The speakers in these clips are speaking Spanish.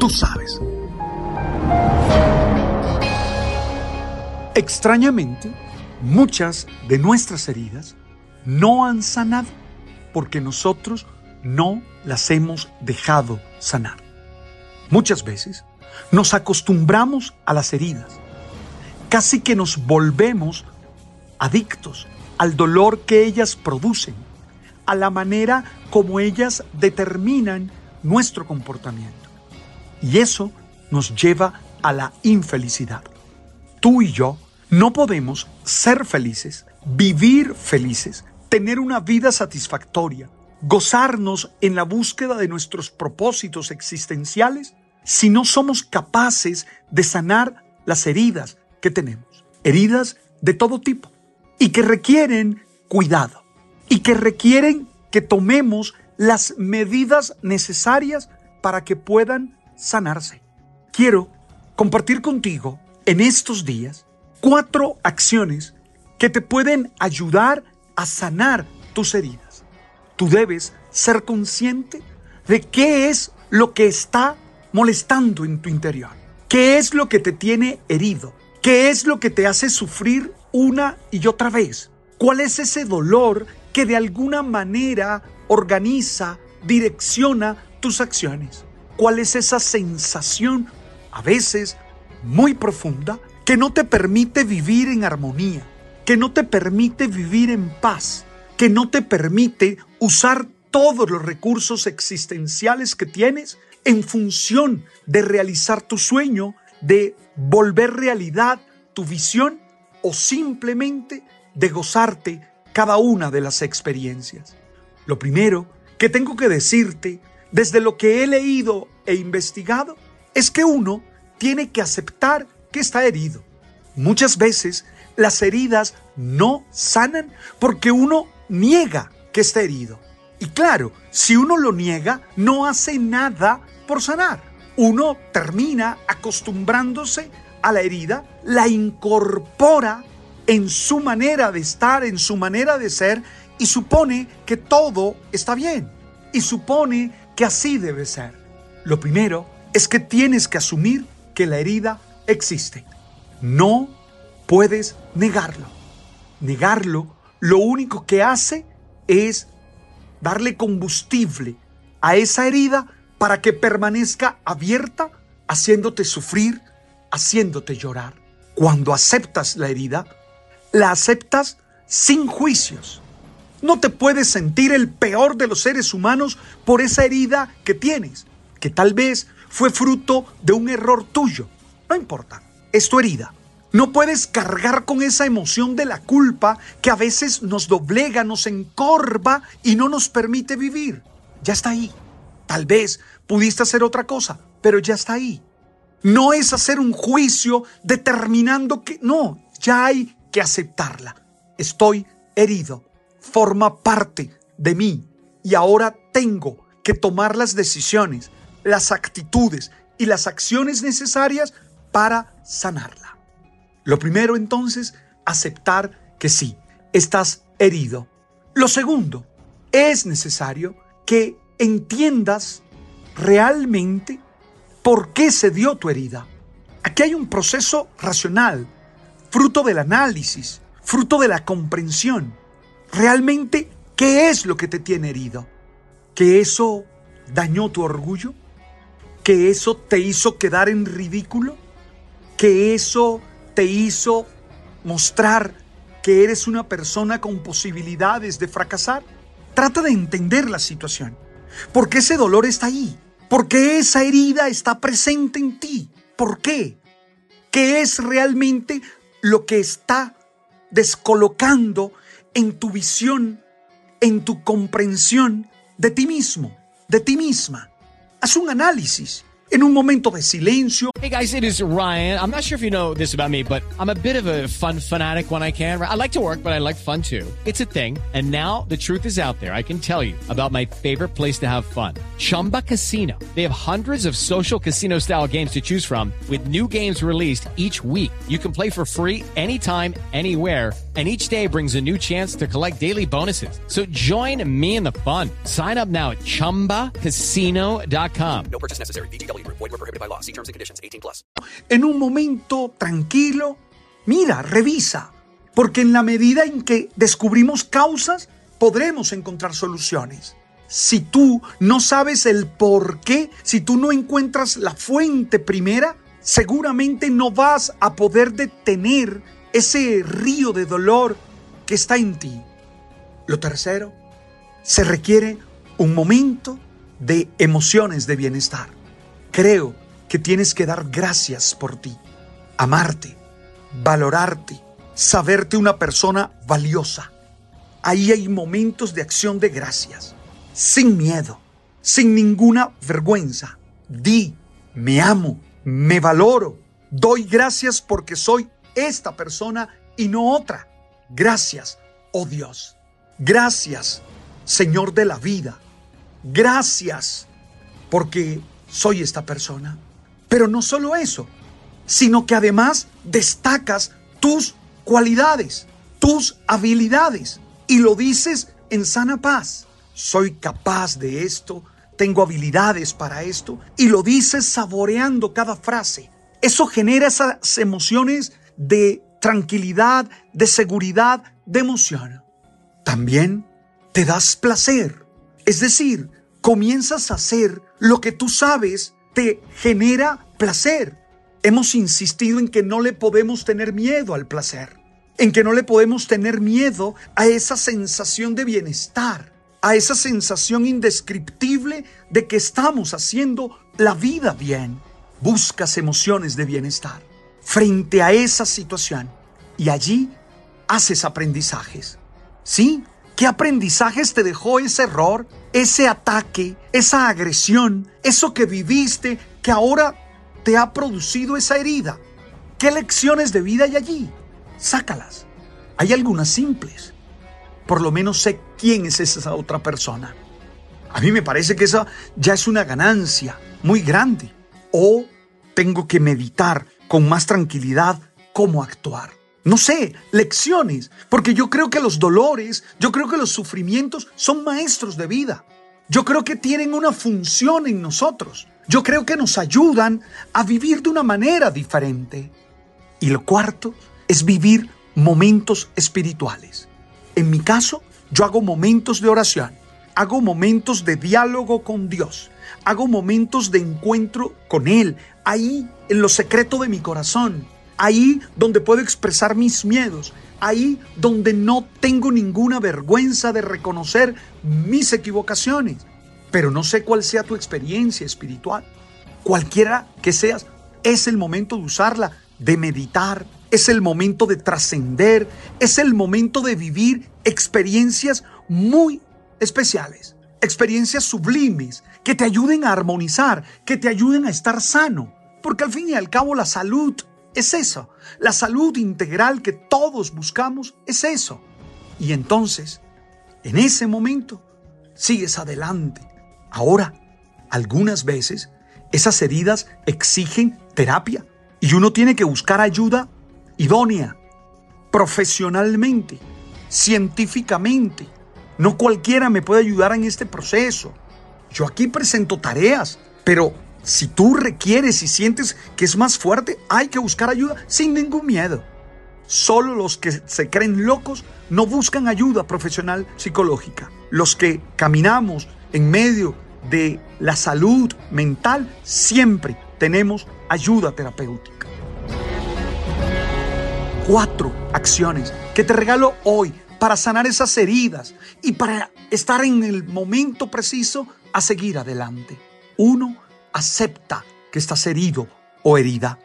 Tú sabes. Extrañamente, muchas de nuestras heridas no han sanado porque nosotros no las hemos dejado sanar. Muchas veces nos acostumbramos a las heridas casi que nos volvemos adictos al dolor que ellas producen, a la manera como ellas determinan nuestro comportamiento. Y eso nos lleva a la infelicidad. Tú y yo no podemos ser felices, vivir felices, tener una vida satisfactoria, gozarnos en la búsqueda de nuestros propósitos existenciales si no somos capaces de sanar las heridas que tenemos, heridas de todo tipo, y que requieren cuidado, y que requieren que tomemos las medidas necesarias para que puedan sanarse. Quiero compartir contigo en estos días cuatro acciones que te pueden ayudar a sanar tus heridas. Tú debes ser consciente de qué es lo que está molestando en tu interior, qué es lo que te tiene herido, ¿Qué es lo que te hace sufrir una y otra vez? ¿Cuál es ese dolor que de alguna manera organiza, direcciona tus acciones? ¿Cuál es esa sensación, a veces muy profunda, que no te permite vivir en armonía, que no te permite vivir en paz, que no te permite usar todos los recursos existenciales que tienes en función de realizar tu sueño, de volver realidad tu visión o simplemente de gozarte cada una de las experiencias. Lo primero que tengo que decirte desde lo que he leído e investigado es que uno tiene que aceptar que está herido. Muchas veces las heridas no sanan porque uno niega que está herido. Y claro, si uno lo niega, no hace nada por sanar uno termina acostumbrándose a la herida, la incorpora en su manera de estar, en su manera de ser, y supone que todo está bien, y supone que así debe ser. Lo primero es que tienes que asumir que la herida existe. No puedes negarlo. Negarlo lo único que hace es darle combustible a esa herida para que permanezca abierta, haciéndote sufrir, haciéndote llorar. Cuando aceptas la herida, la aceptas sin juicios. No te puedes sentir el peor de los seres humanos por esa herida que tienes, que tal vez fue fruto de un error tuyo. No importa, es tu herida. No puedes cargar con esa emoción de la culpa que a veces nos doblega, nos encorva y no nos permite vivir. Ya está ahí. Tal vez pudiste hacer otra cosa, pero ya está ahí. No es hacer un juicio determinando que no, ya hay que aceptarla. Estoy herido, forma parte de mí y ahora tengo que tomar las decisiones, las actitudes y las acciones necesarias para sanarla. Lo primero entonces, aceptar que sí, estás herido. Lo segundo, es necesario que entiendas realmente por qué se dio tu herida. Aquí hay un proceso racional, fruto del análisis, fruto de la comprensión. Realmente, ¿qué es lo que te tiene herido? ¿Que eso dañó tu orgullo? que eso te hizo quedar en ridículo, que eso te hizo mostrar que eres una persona con posibilidades de fracasar. Trata de entender la situación. ¿Por qué ese dolor está ahí? ¿Por qué esa herida está presente en ti? ¿Por qué? ¿Qué es realmente lo que está descolocando en tu visión, en tu comprensión de ti mismo, de ti misma? Haz un análisis en un momento de silencio. Hey guys, it is Ryan. I'm not sure if you know this about me, but I'm a bit of a fun fanatic when I can. I like to work, but I like fun too. It's a thing. And now the truth is out there. I can tell you about my favorite place to have fun. Chumba Casino. They have hundreds of social casino style games to choose from with new games released each week. You can play for free anytime, anywhere and each day brings a new chance to collect daily bonuses. So join me in the fun. Sign up now at ChumbaCasino.com. No purchase necessary. BGW. Void were prohibited by law. See terms and conditions. 18 plus. En un momento tranquilo, mira, revisa, porque en la medida en que descubrimos causas, podremos encontrar soluciones. Si tú no sabes el por qué, si tú no encuentras la fuente primera, seguramente no vas a poder detener ese río de dolor que está en ti. Lo tercero, se requiere un momento de emociones de bienestar. Creo que tienes que dar gracias por ti, amarte, valorarte, saberte una persona valiosa. Ahí hay momentos de acción de gracias, sin miedo, sin ninguna vergüenza. Di, me amo, me valoro, doy gracias porque soy esta persona y no otra. Gracias, oh Dios. Gracias, Señor de la vida. Gracias porque soy esta persona. Pero no solo eso, sino que además destacas tus cualidades, tus habilidades y lo dices en sana paz. Soy capaz de esto, tengo habilidades para esto y lo dices saboreando cada frase. Eso genera esas emociones de tranquilidad, de seguridad, de emoción. También te das placer. Es decir, comienzas a hacer lo que tú sabes te genera placer. Hemos insistido en que no le podemos tener miedo al placer, en que no le podemos tener miedo a esa sensación de bienestar, a esa sensación indescriptible de que estamos haciendo la vida bien. Buscas emociones de bienestar frente a esa situación y allí haces aprendizajes. ¿Sí? ¿Qué aprendizajes te dejó ese error, ese ataque, esa agresión, eso que viviste que ahora te ha producido esa herida? ¿Qué lecciones de vida hay allí? Sácalas. Hay algunas simples. Por lo menos sé quién es esa otra persona. A mí me parece que esa ya es una ganancia muy grande. O tengo que meditar con más tranquilidad cómo actuar. No sé, lecciones, porque yo creo que los dolores, yo creo que los sufrimientos son maestros de vida. Yo creo que tienen una función en nosotros. Yo creo que nos ayudan a vivir de una manera diferente. Y lo cuarto es vivir momentos espirituales. En mi caso, yo hago momentos de oración, hago momentos de diálogo con Dios, hago momentos de encuentro con Él, ahí en lo secreto de mi corazón, ahí donde puedo expresar mis miedos, ahí donde no tengo ninguna vergüenza de reconocer mis equivocaciones. Pero no sé cuál sea tu experiencia espiritual. Cualquiera que seas, es el momento de usarla, de meditar, es el momento de trascender, es el momento de vivir experiencias muy especiales, experiencias sublimes que te ayuden a armonizar, que te ayuden a estar sano, porque al fin y al cabo la salud es eso, la salud integral que todos buscamos es eso. Y entonces, en ese momento, sigues adelante. Ahora, algunas veces, esas heridas exigen terapia y uno tiene que buscar ayuda idónea, profesionalmente, científicamente. No cualquiera me puede ayudar en este proceso. Yo aquí presento tareas, pero si tú requieres y sientes que es más fuerte, hay que buscar ayuda sin ningún miedo. Solo los que se creen locos no buscan ayuda profesional psicológica. Los que caminamos en medio de la salud mental, siempre tenemos ayuda terapéutica. Cuatro acciones que te regalo hoy para sanar esas heridas y para estar en el momento preciso a seguir adelante. Uno, acepta que estás herido o herida.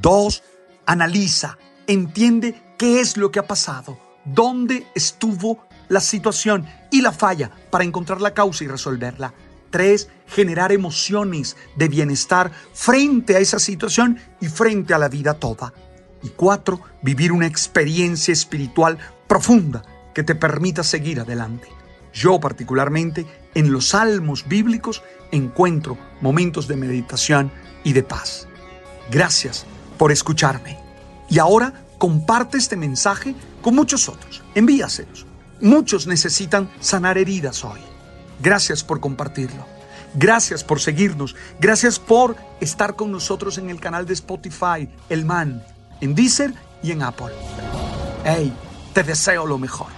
Dos, analiza, entiende qué es lo que ha pasado, dónde estuvo la situación y la falla para encontrar la causa y resolverla. Tres, generar emociones de bienestar frente a esa situación y frente a la vida toda. Y cuatro, vivir una experiencia espiritual profunda que te permita seguir adelante. Yo particularmente en los salmos bíblicos encuentro momentos de meditación y de paz. Gracias por escucharme. Y ahora comparte este mensaje con muchos otros. Envíaselos. Muchos necesitan sanar heridas hoy. Gracias por compartirlo. Gracias por seguirnos. Gracias por estar con nosotros en el canal de Spotify, El Man, en Deezer y en Apple. Hey, te deseo lo mejor.